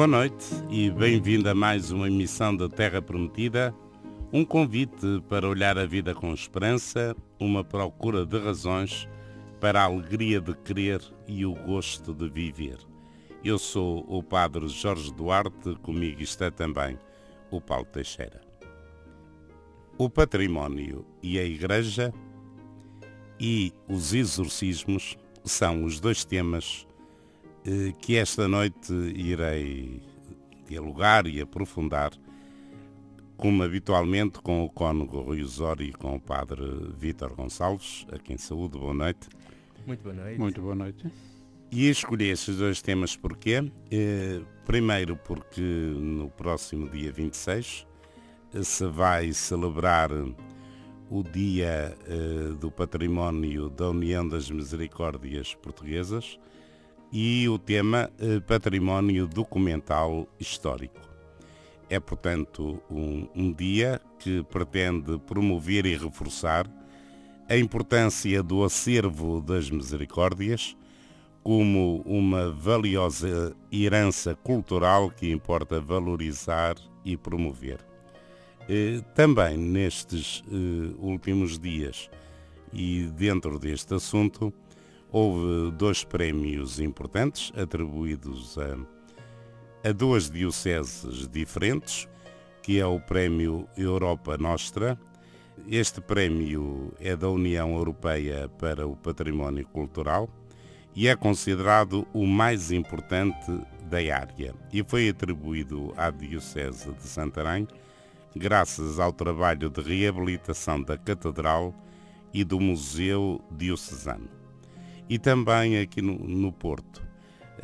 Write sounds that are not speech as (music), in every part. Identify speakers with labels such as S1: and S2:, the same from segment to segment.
S1: Boa noite e bem-vindo a mais uma emissão da Terra Prometida, um convite para olhar a vida com esperança, uma procura de razões para a alegria de crer e o gosto de viver. Eu sou o Padre Jorge Duarte, comigo está também o Paulo Teixeira. O património e a Igreja e os exorcismos são os dois temas que esta noite irei dialogar e aprofundar, como habitualmente com o cônego Rui Osório e com o padre Vítor Gonçalves, a quem saúde, boa noite.
S2: Muito boa noite.
S3: Muito boa noite.
S1: E escolhi estes dois temas porquê? Eh, primeiro porque no próximo dia 26 eh, se vai celebrar o Dia eh, do Património da União das Misericórdias Portuguesas e o tema eh, Património Documental Histórico. É, portanto, um, um dia que pretende promover e reforçar a importância do acervo das misericórdias como uma valiosa herança cultural que importa valorizar e promover. Eh, também nestes eh, últimos dias e dentro deste assunto, houve dois prémios importantes atribuídos a, a duas dioceses diferentes, que é o Prémio Europa Nostra. Este prémio é da União Europeia para o Património Cultural e é considerado o mais importante da área e foi atribuído à Diocese de Santarém graças ao trabalho de reabilitação da Catedral e do Museu Diocesano. E também aqui no, no Porto,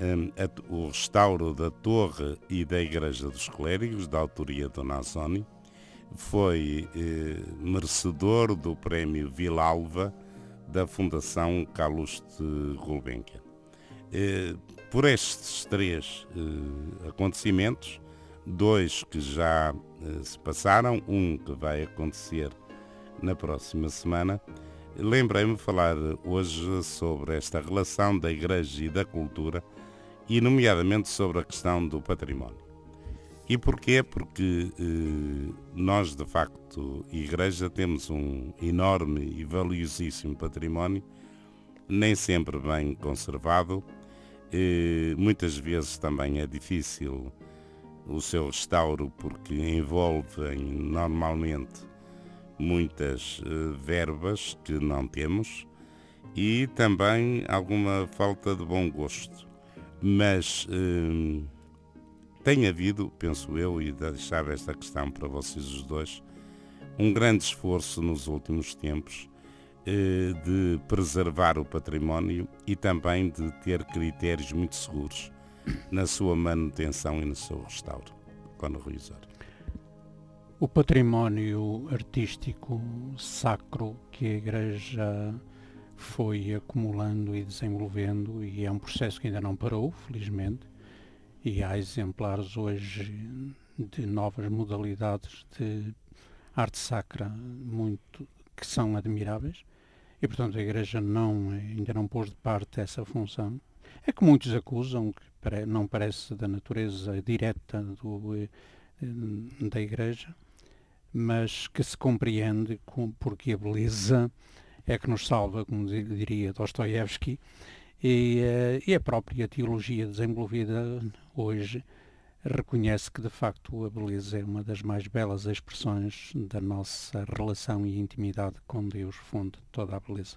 S1: um, a, o restauro da Torre e da Igreja dos Clérigos, da autoria do Nazoni, foi eh, merecedor do Prémio Vilalva da Fundação Calouste Gulbenkian. Eh, por estes três eh, acontecimentos, dois que já eh, se passaram, um que vai acontecer na próxima semana. Lembrei-me falar hoje sobre esta relação da Igreja e da cultura e, nomeadamente, sobre a questão do património. E porquê? Porque eh, nós, de facto, Igreja, temos um enorme e valiosíssimo património, nem sempre bem conservado, eh, muitas vezes também é difícil o seu restauro porque envolve normalmente muitas uh, verbas que não temos e também alguma falta de bom gosto. Mas uh, tem havido, penso eu, e deixava esta questão para vocês os dois, um grande esforço nos últimos tempos uh, de preservar o património e também de ter critérios muito seguros na sua manutenção e no seu restauro. Quando Rui
S3: O património artístico sacro que a Igreja foi acumulando e desenvolvendo e é um processo que ainda não parou, felizmente, e há exemplares hoje de novas modalidades de arte sacra muito que são admiráveis e portanto a Igreja não ainda não pôs de parte essa função. É que muitos acusam que não parece da natureza direta do, eh, da Igreja, mas que se compreende com, porque a beleza é que nos salva, como diria Dostoiévski, e, eh, e a própria teologia desenvolvida hoje reconhece que de facto a beleza é uma das mais belas expressões da nossa relação e intimidade com Deus, fonte de toda a beleza.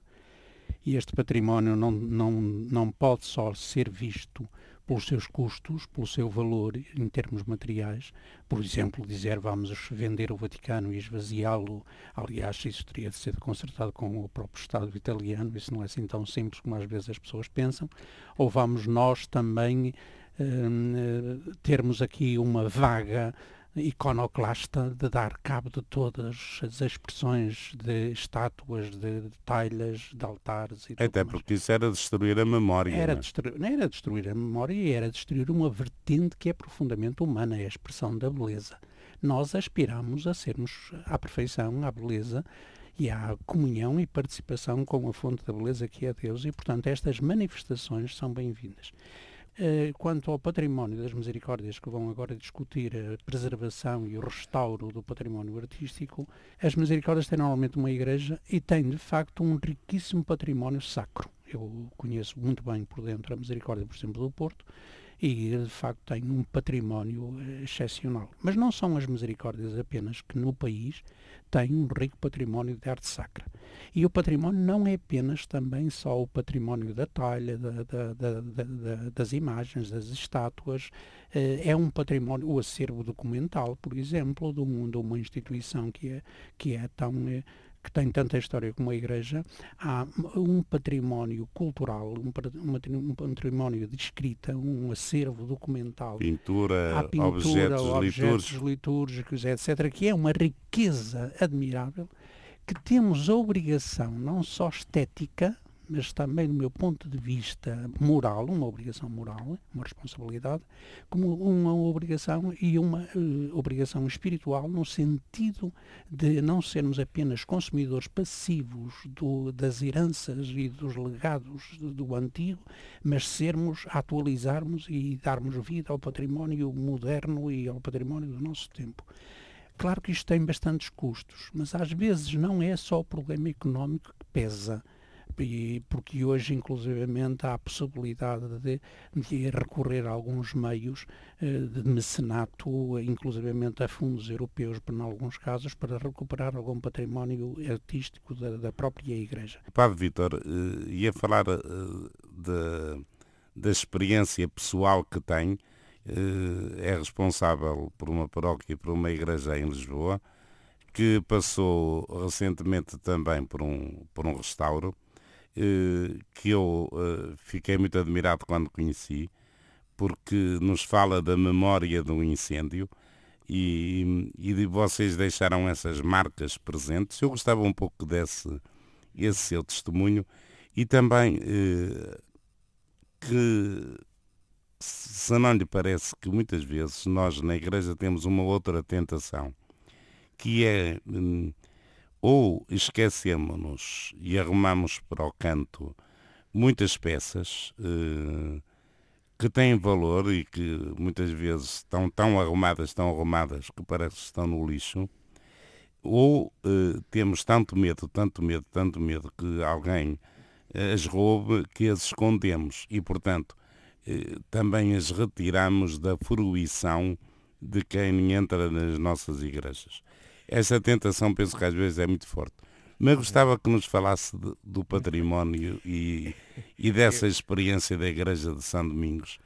S3: E este património não, não, não pode só ser visto pelos seus custos, pelo seu valor em termos materiais. Por exemplo, dizer vamos vender o Vaticano e esvaziá-lo, aliás, isso teria de ser consertado com o próprio Estado italiano, isso não é assim tão simples como às vezes as pessoas pensam. Ou vamos nós também hum, termos aqui uma vaga iconoclasta de dar cabo de todas as expressões de estátuas, de, de talhas, de altares. E
S1: Até porque isso era destruir a memória.
S3: Era,
S1: não? É?
S3: Destruir, não era destruir a memória e era destruir uma vertente que é profundamente humana, é a expressão da beleza. Nós aspiramos a sermos à perfeição, à beleza e à comunhão e participação com a fonte da beleza que é Deus e, portanto, estas manifestações são bem-vindas. Eh, quanto ao património das misericórdias que vão agora discutir a preservação e o restauro do património artístico, as misericórdias têm normalmente uma igreja e têm de facto um riquíssimo património sacro. Eu conheço muito bem por dentro a misericórdia, por exemplo, do Porto, e de facto tem um património eh, excepcional. Mas não são as misericórdias apenas que no país têm um rico património de arte sacra. E o património não é apenas também só o património da talha, da, da, da, das imagens, das estátuas, eh, é um património, o acervo documental, por exemplo, de, um, de uma instituição que é, que é tão eh, que tem tanta história como a Igreja, há um património cultural, um, património de escrita, um acervo documental.
S1: Pintura, pintura objetos,
S3: objetos litúrgicos, etc., que é uma riqueza admirável que temos a obrigação, não só estética, mas também do meu ponto de vista moral, uma obrigação moral, uma responsabilidade, como uma obrigação e uma uh, obrigação espiritual no sentido de não sermos apenas consumidores passivos do, das heranças e dos legados do, do antigo, mas sermos, atualizarmos e darmos vida ao património moderno e ao património do nosso tempo. Claro que isto tem bastantes custos, mas às vezes não é só o problema económico que pesa e porque hoje, inclusivamente, há a possibilidade de, de recorrer a alguns meios eh, de mecenato, inclusivamente a fundos europeus, em alguns casos, para recuperar algum património artístico da, da própria Igreja.
S1: Padre Vítor, uh, ia falar uh, de, da experiência pessoal que tem, é responsável por uma paróquia e por uma igreja em Lisboa, que passou recentemente também por um, por um restauro, eh, que eu eh, fiquei muito admirado quando conheci, porque nos fala da memória do incêndio e, e de vocês deixaram essas marcas presentes. Eu gostava um pouco desse esse seu testemunho e também eh, que se não lhe parece que muitas vezes nós na igreja temos uma outra tentação, que é hum, ou esquecemos-nos e arrumamos para o canto muitas peças eh, que têm valor e que muitas vezes estão tão arrumadas, tão arrumadas que parece que estão no lixo, ou eh, temos tanto medo, tanto medo, tanto medo que alguém eh, as roube que as escondemos e, portanto, também as retiramos da fruição de quem entra nas nossas igrejas. Essa tentação penso que às vezes é muito forte. Mas gostava que nos falasse de, do património e, e (laughs) dessa experiência da Igreja de São Domingos,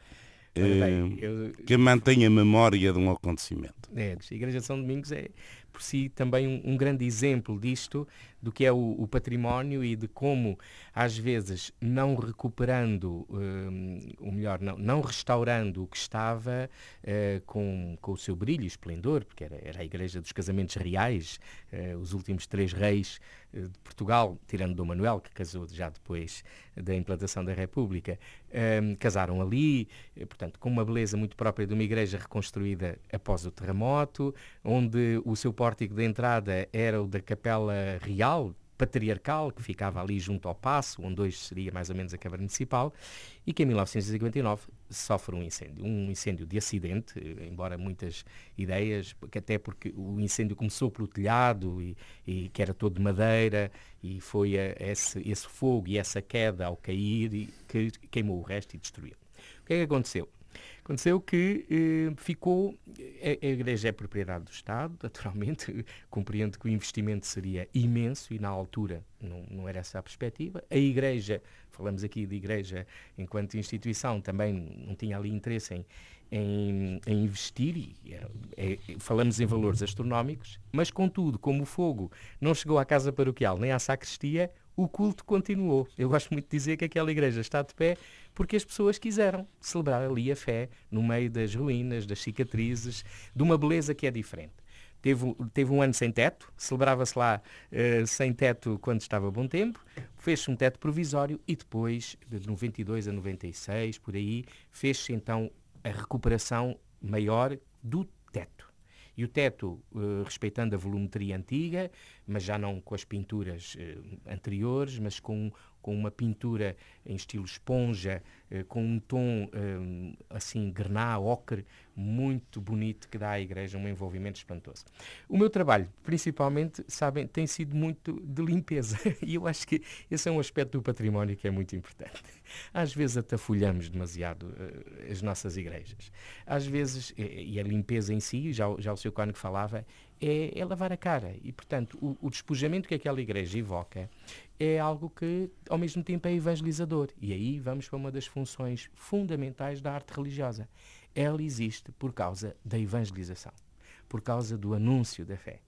S1: bem, eh, eu... que mantém a memória de um acontecimento.
S2: É, a Igreja de São Domingos é, por si também um, um grande exemplo disto, do que é o, o, património e de como, às vezes, não recuperando, um, ou melhor, não, não restaurando o que estava uh, com, com o seu brilho e esplendor, porque era, era a Igreja dos Casamentos Reais, uh, os últimos três reis uh, de Portugal, tirando Dom Manuel, que casou já depois da implantação da República, um, casaram ali, portanto, com uma beleza muito própria de uma igreja reconstruída após o terremoto, onde o seu pórtico de entrada era o da Capela Real, patriarcal, que ficava ali junto ao Passo, onde hoje seria mais ou menos a Câmara Municipal, e que em 1959 sofre um incêndio. Um incêndio de acidente, embora muitas ideias, que até porque o incêndio começou pelo telhado e, e que era todo de madeira, e foi a, esse, esse fogo e essa queda ao cair que queimou o resto e destruiu. O que é que aconteceu? Aconteceu que eh, ficou. A, a, igreja é propriedade do Estado, (laughs) naturalmente. Compreendo que o investimento seria imenso e, na altura, não, não era essa a perspectiva. A igreja, falamos aqui de igreja enquanto instituição, também não tinha ali interesse em, em, em investir, e é, é, falamos em valores astronómicos, mas, contudo, como o fogo não chegou à casa paroquial nem à sacristia, o culto continuou. Eu gosto muito de dizer que aquela igreja está de pé porque as pessoas quiseram celebrar ali a fé no meio das ruínas, das cicatrizes, de uma beleza que é diferente. Teve, teve um ano sem teto, celebrava-se lá uh, sem teto quando estava bom tempo, fez-se um teto provisório e depois, de 92 a 96, por aí, fez-se então a recuperação maior do teto. E o teto, uh, respeitando a volumetria antiga, mas já não com as pinturas uh, anteriores, mas com com uma pintura em estilo esponja, eh, com um tom eh, assim grená, ocre, muito bonito que dá à igreja um envolvimento espantoso. O meu trabalho, principalmente, sabem, tem sido muito de limpeza (laughs) e eu acho que esse é um aspecto do património que é muito importante. Às vezes atafolhamos demasiado uh, as nossas igrejas. Às vezes, e, a limpeza em si, já, já o seu Cónigo falava, é, é, lavar a cara. E, portanto, o, o, despojamento que aquela igreja evoca é algo que, ao mesmo tempo, é evangelizador. E aí vamos para uma das funções fundamentais da arte religiosa. Ela existe por causa da evangelização, por causa do anúncio da fé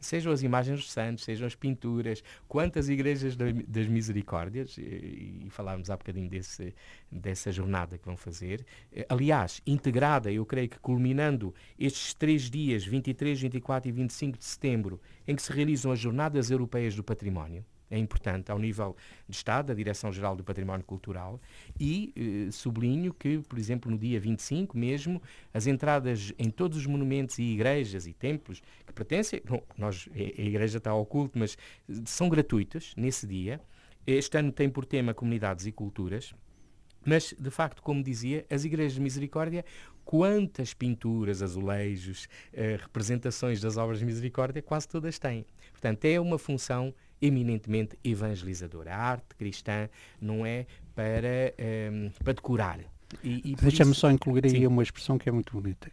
S2: sejam as imagens dos santos, sejam as pinturas, quantas igrejas das misericórdias, e, falámos há bocadinho desse, dessa jornada que vão fazer, eh, aliás, integrada, eu creio que culminando estes três dias, 23, 24 e 25 de setembro, em que se realizam as Jornadas Europeias do Património, é importante ao nível de Estado, da Direção-Geral do Património Cultural, e eh, sublinho que, por exemplo, no dia 25 mesmo, as entradas em todos os monumentos e igrejas e templos que pertencem, bom, nós, a igreja está ao culto, mas são gratuitas nesse dia. Este ano tem por tema Comunidades e Culturas, mas, de facto, como dizia, as igrejas de misericórdia, quantas pinturas, azulejos, eh, representações das obras de misericórdia, quase todas têm. Portanto, é uma função eminentemente evangelizadora. A arte cristã não é para, um, ehm, para decorar.
S3: Deixa-me só incluir aí sim. uma expressão que é muito bonita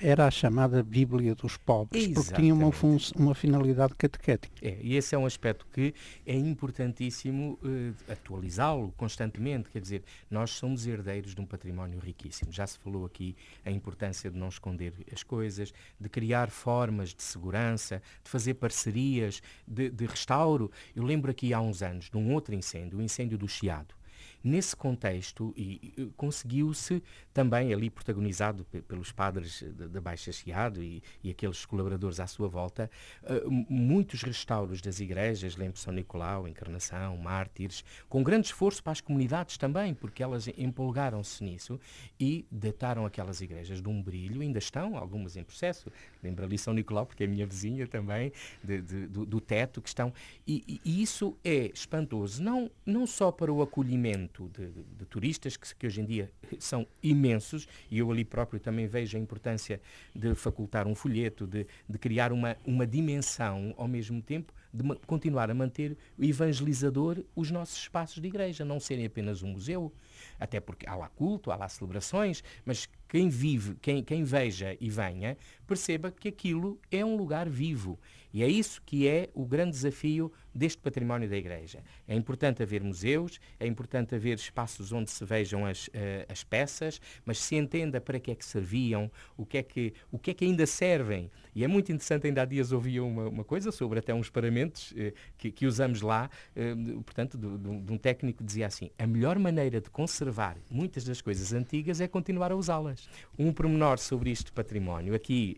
S3: era a chamada Bíblia dos pobres, Exatamente. porque tinha uma, uma finalidade catequética.
S2: É, e esse é um aspecto que é importantíssimo uh, atualizá-lo constantemente. Quer dizer, nós somos herdeiros de um património riquíssimo. Já se falou aqui a importância de não esconder as coisas, de criar formas de segurança, de fazer parcerias, de, de restauro. Eu lembro aqui há uns anos de um outro incêndio, o incêndio do Chiado Nesse contexto, e, conseguiu-se também ali protagonizado pelos padres da Baixa Chiado e, e, aqueles colaboradores à sua volta, uh, muitos restauros das igrejas, lembro São Nicolau, Encarnação, Mártires, com grande esforço para as comunidades também, porque elas empolgaram-se nisso e dataram aquelas igrejas de um brilho, ainda estão, algumas em processo, lembro ali São Nicolau, porque é minha vizinha também, de, de, do, do, teto que estão, e, e isso é espantoso, não, não só para o acolhimento, de, de, turistas, que, que, hoje em dia são imensos, e eu ali próprio também vejo a importância de facultar um folheto, de, de criar uma, uma dimensão ao mesmo tempo, de continuar a manter o evangelizador os nossos espaços de igreja, não serem apenas um museu, até porque há lá culto, há lá celebrações, mas quem vive, quem, quem veja e venha, perceba que aquilo é um lugar vivo. E é isso que é o grande desafio deste património da Igreja. É importante haver museus, é importante haver espaços onde se vejam as, uh, as peças, mas se entenda para que é que serviam, o que é que, o que, é que ainda servem. E é muito interessante, ainda há dias ouvia uma, uma coisa sobre até uns paramentos uh, que, que, usamos lá, uh, portanto, de, de um técnico que dizia assim, a melhor maneira de conservar muitas das coisas antigas é continuar a usá-las. Um pormenor sobre isto património, aqui,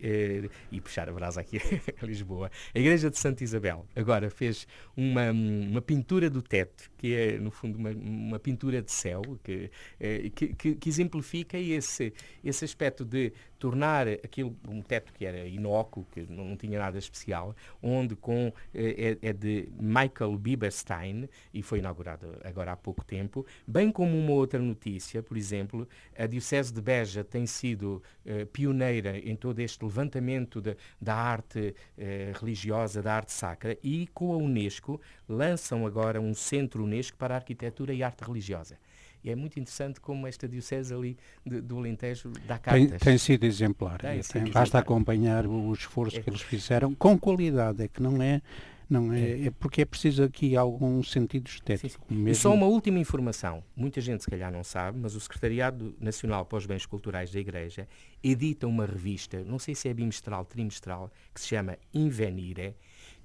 S2: e puxar a brasa aqui (laughs) a Lisboa, a Igreja de Santa Isabel agora fez uma, uma pintura do teto, que é, no fundo, uma, uma pintura de céu, que, eh, que, que, que, exemplifica esse, esse aspecto de tornar aquilo um teto que era inócuo, que não, não tinha nada especial, onde com, eh, é, é, de Michael Bieberstein, e foi inaugurado agora há pouco tempo, bem como uma outra notícia, por exemplo, a Diocese de Beja tem sido uh, pioneira em todo este levantamento de, da arte uh, religiosa, da arte sacra, e com a Unesco lançam agora um centro Unesco para a arquitetura e arte religiosa. E é muito interessante como esta diocese ali de, do Alentejo dá cartas.
S3: Tem, tem sido exemplar. Tem, tem, basta exemplar. acompanhar o esforço é. que eles fizeram com qualidade, é que não é não é, é, é porque é preciso aqui algum sentido estético. Sim, sim.
S2: Mesmo... E só uma última informação, muita gente se calhar não sabe, mas o Secretariado Nacional para os Bens Culturais da Igreja edita uma revista, não sei se é bimestral, trimestral, que se chama Invenire,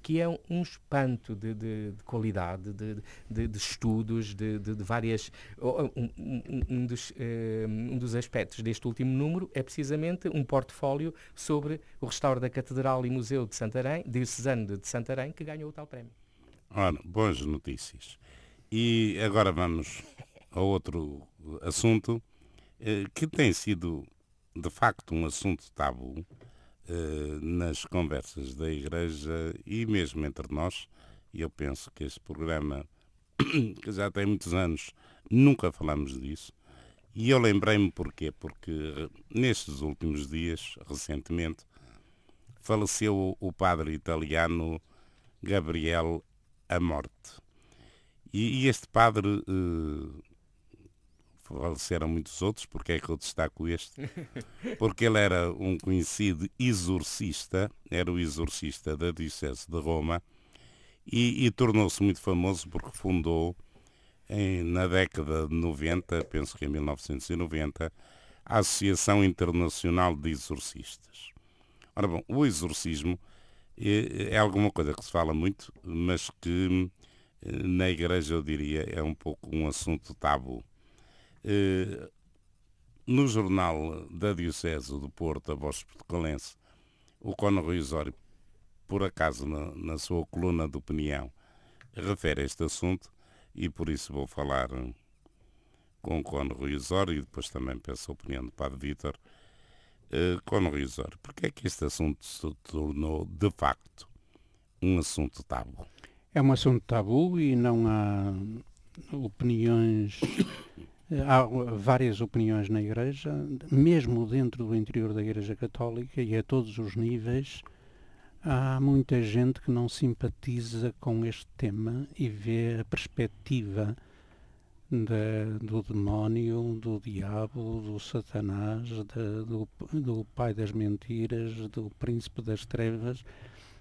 S2: que é um espanto de, de, de qualidade, de, de, estudos, de, várias. Um, um, um, dos, eh, um dos aspectos deste último número é precisamente um portfólio sobre o restauro da Catedral e Museu de Santarém, Diocesano de Santarém, que ganhou o tal prémio.
S1: Ora, boas notícias. E agora vamos a outro assunto eh, que tem sido, de facto, um assunto tabu nas conversas da Igreja e mesmo entre nós, eu penso que este programa (coughs) que já tem muitos anos, nunca falamos disso. E eu lembrei-me porquê? Porque eh, nestes últimos dias, recentemente, faleceu o padre italiano Gabriel Amorte. E, este padre uh, faleceram muitos outros, porque é que eu destaco este? (laughs) Porque ele era um conhecido exorcista, era o exorcista da Diocese de Roma, e, e tornou-se muito famoso porque fundou, em, na década de 90, penso que em 1990, a Associação Internacional de Exorcistas. Ora bom, o exorcismo é, é alguma coisa que se fala muito, mas que eh, na igreja eu diria é um pouco um assunto tabu. Eh, no jornal da Diocese do Porto, a Voz Portugalense, o Cono Rui por acaso na, na, sua coluna de opinião, refere este assunto e por isso vou falar eh, com o Cono Rui e depois também peço a opinião do Padre Vítor. Uh, Cono Rui porque é que este assunto se tornou de facto um assunto tabu?
S3: É um assunto tabu e não há opiniões Há várias opiniões na Igreja, mesmo dentro do interior da Igreja Católica e a todos os níveis, há muita gente que não simpatiza com este tema e vê a perspectiva de, do demónio, do diabo, do Satanás, de, do, do pai das mentiras, do príncipe das trevas,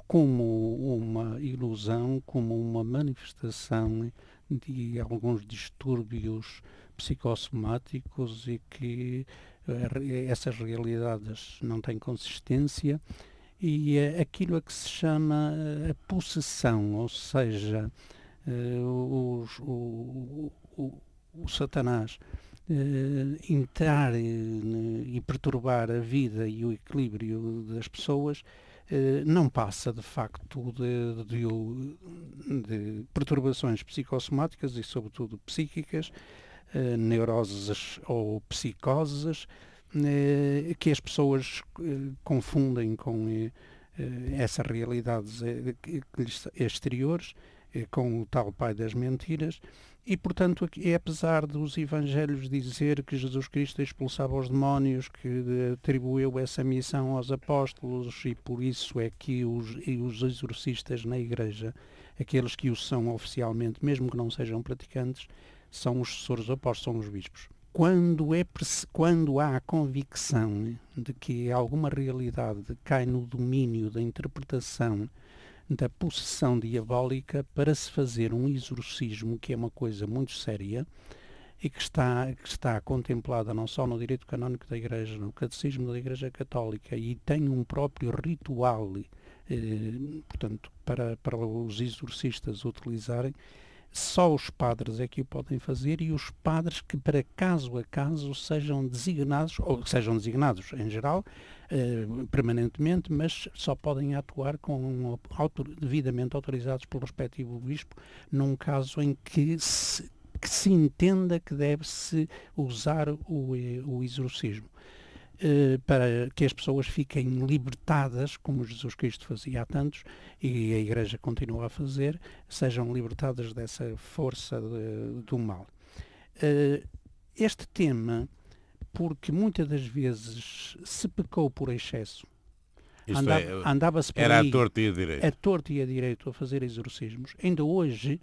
S3: como uma ilusão, como uma manifestação de alguns distúrbios psicossomáticos e que uh, essas realidades não têm consistência e uh, aquilo a que se chama uh, a possessão, ou seja, os, o, o, o, Satanás entrar e perturbar a vida e o equilíbrio das pessoas não passa de facto de, de, de perturbações psicossomáticas e sobretudo psíquicas eh, neuroses ou psicoses eh, que as pessoas eh, confundem com essas realidades exteriores, com o tal pai das mentiras, e portanto, é apesar dos evangelhos dizer que Jesus Cristo expulsava os demónios, que atribuiu essa missão aos apóstolos, e por isso é que os, os exorcistas na igreja, aqueles que o são oficialmente, mesmo que não sejam praticantes, são os sucessores apóstolos, são os bispos. Quando, é, quando há a convicção de que alguma realidade cai no domínio da interpretação da possessão diabólica para se fazer um exorcismo, que é uma coisa muito séria, e que está, que está contemplada não só no direito canónico da Igreja, no catecismo da Igreja Católica, e tem um próprio ritual, eh, portanto, para, para os exorcistas utilizarem, só os padres é que o podem fazer e os padres que para caso a caso sejam designados, ou sejam designados em geral, eh, permanentemente, mas só podem atuar com autor, devidamente autorizados pelo respectivo bispo, num caso em que se, que se entenda que deve-se usar o, eh, o exorcismo. Eh, para que as pessoas fiquem libertadas, como Jesus Cristo fazia há tantos, e a Igreja continua a fazer, sejam libertadas dessa força de, do mal. Uh, este tema, porque muitas das vezes se pecou por excesso, andava, é, andava-se por
S1: era
S3: aí,
S1: a torta e a direito.
S3: A torta e a direito a fazer exorcismos. Ainda hoje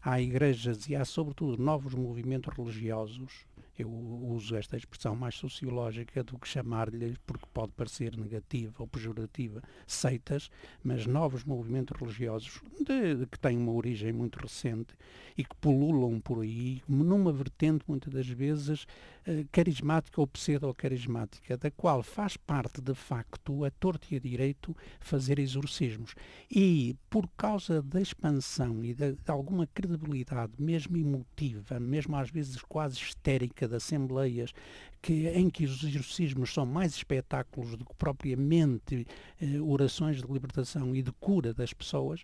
S3: há igrejas e há sobretudo novos movimentos religiosos eu uso esta expressão mais sociológica do que chamar-lhe, porque pode parecer negativa ou pejorativa, seitas, mas novos movimentos religiosos de, de, que têm uma origem muito recente e que pululam por aí, numa vertente, muitas das vezes, eh, carismática ou pseudo-carismática, da qual faz parte, de facto, a torto e a direito fazer exorcismos. E, por causa da expansão e de, de alguma credibilidade, mesmo emotiva, mesmo às vezes quase histérica, de assembleias que, em que os exorcismos são mais espetáculos do que propriamente eh, orações de libertação e de cura das pessoas,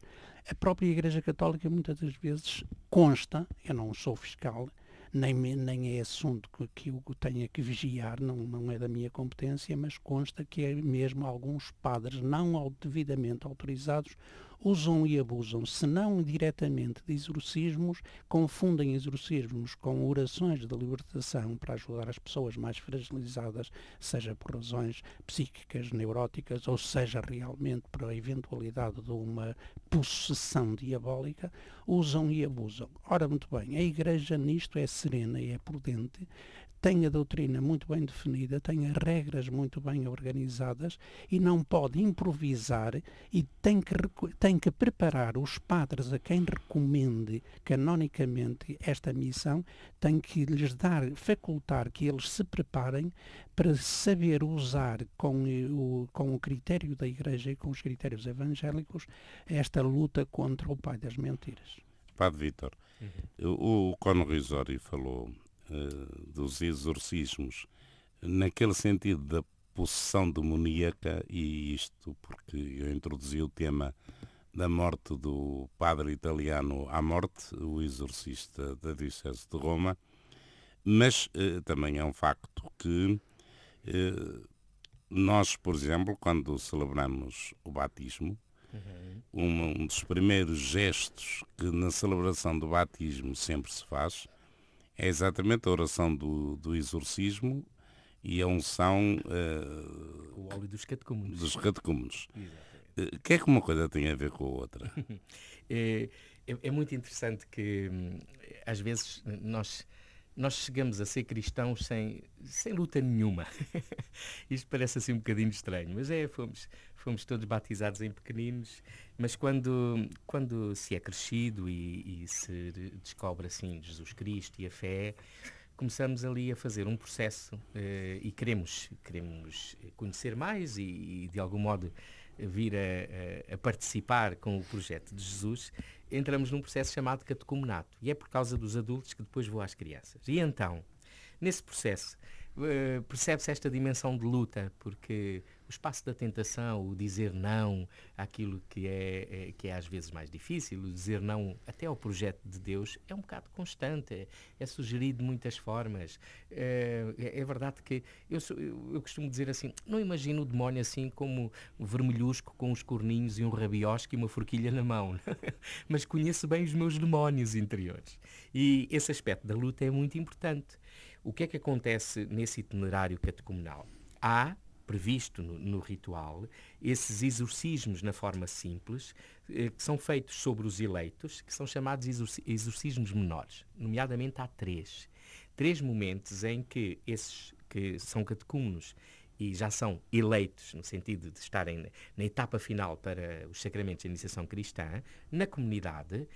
S3: a própria Igreja Católica muitas das vezes consta, eu não sou fiscal, nem, nem é assunto que, que eu tenha que vigiar, não, não é da minha competência, mas consta que é mesmo alguns padres não devidamente autorizados usam e abusam, se não diretamente de exorcismos, confundem exorcismos com orações de libertação para ajudar as pessoas mais fragilizadas, seja por razões psíquicas, neuróticas, ou seja realmente por a eventualidade de uma possessão diabólica, usam e abusam. Ora, muito bem, a Igreja nisto é serena e é prudente, tem a doutrina muito bem definida, tem as regras muito bem organizadas e não pode improvisar e tem que, tem que preparar os padres a quem recomende canonicamente esta missão, tem que lhes dar, facultar que eles se preparem para saber usar com o, com o critério da Igreja e com os critérios evangélicos esta luta contra o pai das mentiras.
S1: Padre Vítor, uhum. o, o Cono Risori falou dos exorcismos, naquele sentido da possessão demoníaca, e isto porque eu introduzi o tema da morte do padre italiano à morte, o exorcista da Diocese de Roma, mas uh, também é um facto que uh, nós, por exemplo, quando celebramos o batismo, uhum. um, um dos primeiros gestos que na celebração do batismo sempre se faz é exatamente a oração do, do exorcismo e a unção uh,
S2: o óleo dos catecúmenos.
S1: Dos catecúmenos. O uh, que é que uma coisa tem a ver com a outra? (laughs)
S2: é, é, é, muito interessante que hum, às vezes nós nós chegamos a ser cristãos sem, sem luta nenhuma. (laughs) Isto parece assim um bocadinho estranho, mas é, fomos, fomos todos batizados em pequeninos, mas quando, quando se é crescido e, e se descobre assim Jesus Cristo e a fé, começamos ali a fazer um processo eh, e queremos, queremos conhecer mais e, e de algum modo vir a, a, participar com o projeto de Jesus, entramos num processo chamado catecumenato. E é por causa dos adultos que depois vou às crianças. E então, nesse processo, uh, percebe-se esta dimensão de luta, porque o espaço da tentação, o dizer não àquilo que é, é, que é às vezes mais difícil, o dizer não até ao projeto de Deus, é um bocado constante, é, é sugerido de muitas formas. É, é, é verdade que eu, sou, eu, eu, costumo dizer assim, não imagino o demónio assim como vermelhusco com uns corninhos e um rabiosco e uma forquilha na mão, (laughs) mas conheço bem os meus demónios interiores. E esse aspecto da luta é muito importante. O que é que acontece nesse itinerário catecumenal? Há previsto no, no, ritual, esses exorcismos na forma simples, eh, que são feitos sobre os eleitos, que são chamados exorcismos menores. Nomeadamente há três. Três momentos em que esses que são catecúmenos e já são eleitos, no sentido de estarem na etapa final para os sacramentos de iniciação cristã, na comunidade,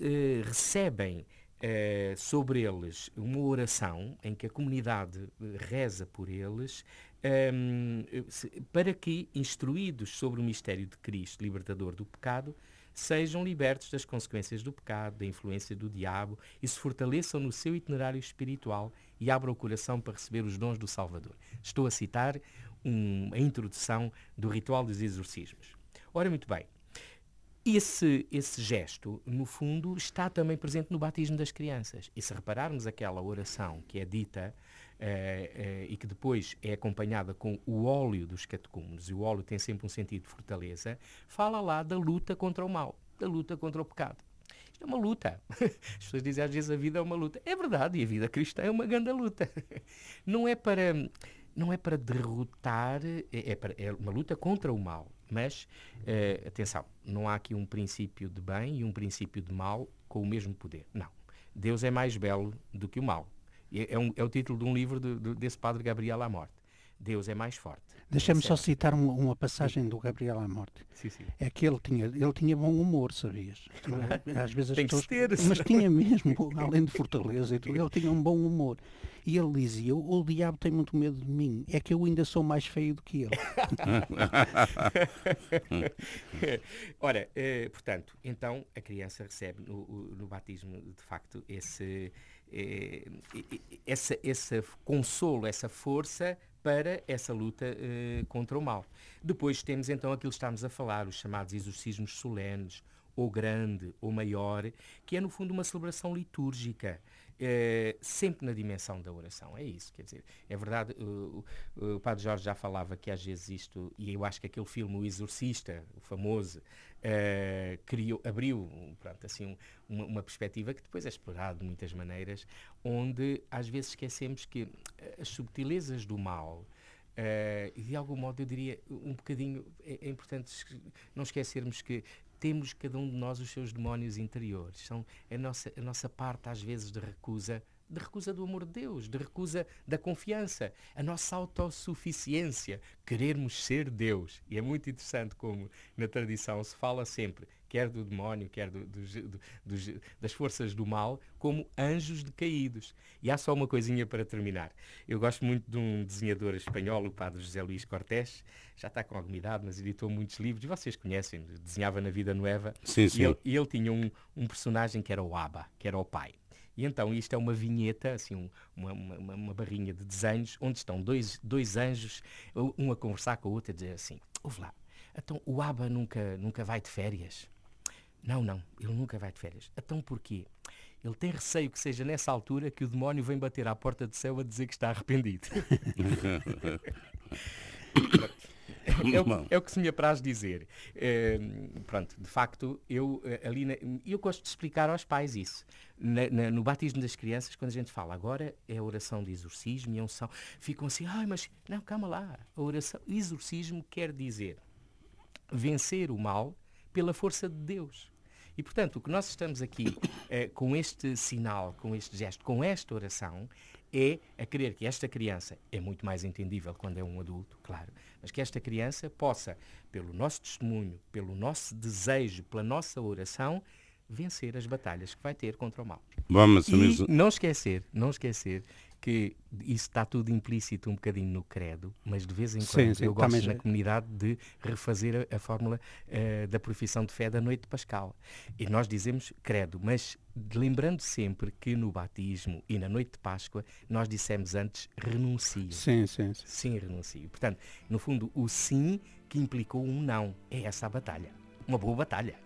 S2: eh, recebem eh, sobre eles uma oração em que a comunidade eh, reza por eles, um, ehm, para que, instruídos sobre o mistério de Cristo, libertador do pecado, sejam libertos das consequências do pecado, da influência do diabo e se fortaleçam no seu itinerário espiritual e abram o coração para receber os dons do Salvador. Estou a citar um, a introdução do ritual dos exorcismos. Ora, muito bem, esse, esse gesto, no fundo, está também presente no batismo das crianças. E se repararmos aquela oração que é dita eh, eh, e que depois é acompanhada com o óleo dos catecúmenos, e o óleo tem sempre um sentido de fortaleza, fala lá da luta contra o mal, da luta contra o pecado. Isto é uma luta. (laughs) As pessoas dizem às vezes a vida é uma luta. É verdade, e a vida cristã é uma grande luta. (laughs) Não é para, não é para derrotar, é, é, para, é uma luta contra o mal mas, uh, atenção, não há aqui um princípio de bem e um princípio de mal com o mesmo poder. Não. Deus é mais belo do que o mal. É, um, é o título de um livro de, de, desse padre Gabriel à morte. Deus é mais forte.
S3: Deixa-me só citar uma, uma passagem do Gabriel à morte.
S2: Sim, sim.
S3: É que ele tinha, ele tinha bom humor, sabias? (laughs)
S2: Às vezes as Tem pessoas, ter.
S3: Mas tinha mesmo, além de fortaleza e tudo, ele tinha um bom humor. E ele dizia, o, o diabo tem muito medo de mim, é que eu ainda sou mais feio do que ele. (laughs)
S2: Ora, eh, portanto, então a criança recebe no, no batismo, de facto, esse, eh, essa, esse consolo, essa força para essa luta eh, contra o mal. Depois temos então aquilo que estamos a falar, os chamados exorcismos solenes, ou grande, ou maior, que é no fundo uma celebração litúrgica eh, sempre na dimensão da oração. É isso, quer dizer, é verdade, o, o, o, Padre Jorge já falava que às vezes isto, e eu acho que aquele filme, O Exorcista, o famoso, uh, criou, abriu pronto, assim, uma, uma, perspectiva que depois é explorada de muitas maneiras, onde às vezes esquecemos que as subtilezas do mal Uh, e de algum modo eu diria um bocadinho é, é, importante não esquecermos que temos cada um de nós os seus demónios interiores são a nossa a nossa parte às vezes de recusa de recusa do amor de Deus, de recusa da confiança, a nossa autossuficiência, querermos ser Deus. E é muito interessante como na tradição se fala sempre quer do demónio, quer do, do, do, das forças do mal, como anjos decaídos. E há só uma coisinha para terminar. Eu gosto muito de um desenhador espanhol, o padre José Luís Cortés, já está com alguma idade, mas editou muitos livros, e vocês conhecem, desenhava na Vida Nueva.
S1: Sim, sim.
S2: E ele, ele tinha um, um personagem que era o Abba, que era o pai. E então isto é uma vinheta, assim, um, uma, uma, uma, barrinha de desenhos, onde estão dois, dois anjos, um a conversar com o outro, a dizer assim, ouve lá, então o Abba nunca, nunca vai de férias? Não, não, ele nunca vai de férias. Então porquê? Ele tem receio que seja nessa altura que o demónio vem bater à porta do céu a dizer que está arrependido. é, o, é, o, que se me apraz dizer. É, pronto, de facto, eu eh, ali na, eu gosto de explicar aos pais isso. Na, na, no batismo das crianças, quando a gente fala agora é a oração de exorcismo e unção, ficam assim, ai, mas não, calma lá. A oração, exorcismo quer dizer vencer o mal pela força de Deus. E, portanto, o que nós estamos aqui eh, com este sinal, com este gesto, com esta oração, é a querer que esta criança, é muito mais entendível quando é um adulto, claro, mas que esta criança possa, pelo nosso testemunho, pelo nosso desejo, pela nossa oração, vencer as batalhas que vai ter contra o mal.
S1: Vamos
S2: e não esquecer, não esquecer que isso está tudo implícito um bocadinho no credo, mas de vez em quando sim, sim, eu gosto na comunidade de refazer a, a fórmula uh, da profissão de fé da noite de Pascal. E nós dizemos credo, mas lembrando sempre que no batismo e na noite de Páscoa nós dissemos antes renuncio.
S3: Sim, sim, sim.
S2: Sim, renuncio. Portanto, no fundo, o sim que implicou um não. É essa a batalha. Uma boa batalha.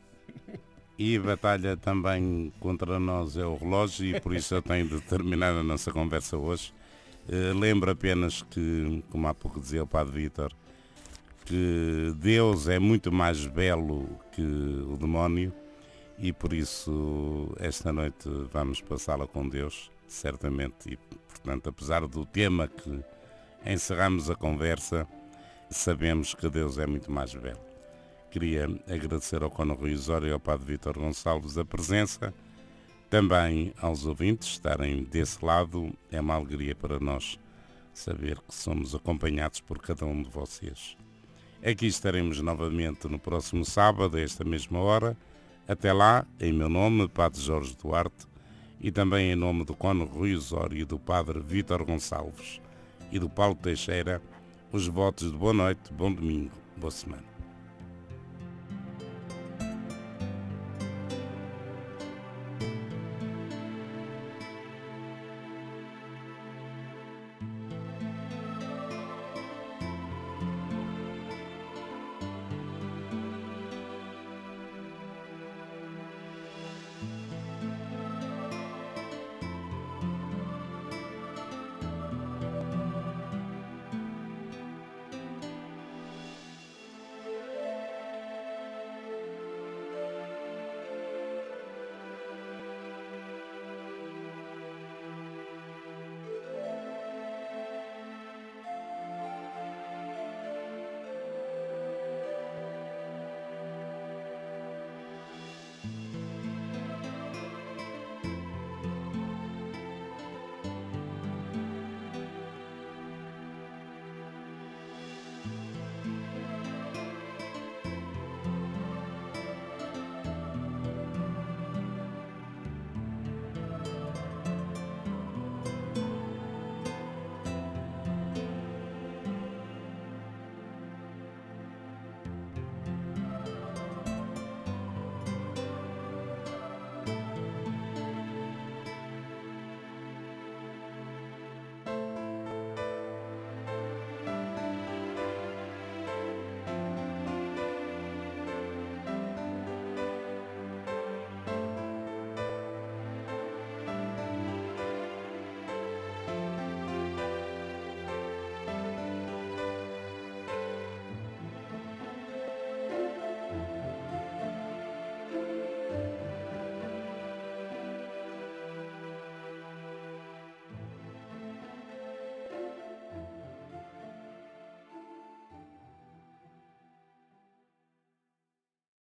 S2: (laughs)
S1: E batalha também contra nós é o relógio e por isso eu tenho de terminar a nossa conversa hoje. Uh, lembro apenas que, como há pouco dizia o Padre Vítor, que Deus é muito mais belo que o demónio e por isso esta noite vamos passá-la com Deus, certamente. E portanto, apesar do tema que encerramos a conversa, sabemos que Deus é muito mais belo. Queria agradecer ao Cono Rui Osório e ao Padre Vítor Gonçalves a presença. Também aos ouvintes estarem desse lado. É uma alegria para nós saber que somos acompanhados por cada um de vocês. Aqui estaremos novamente no próximo sábado, a esta mesma hora. Até lá, em meu nome, Padre Jorge Duarte, e também em nome do Cono Rui Osório e do Padre Vítor Gonçalves e do Paulo Teixeira, os votos de boa noite, bom domingo, boa semana.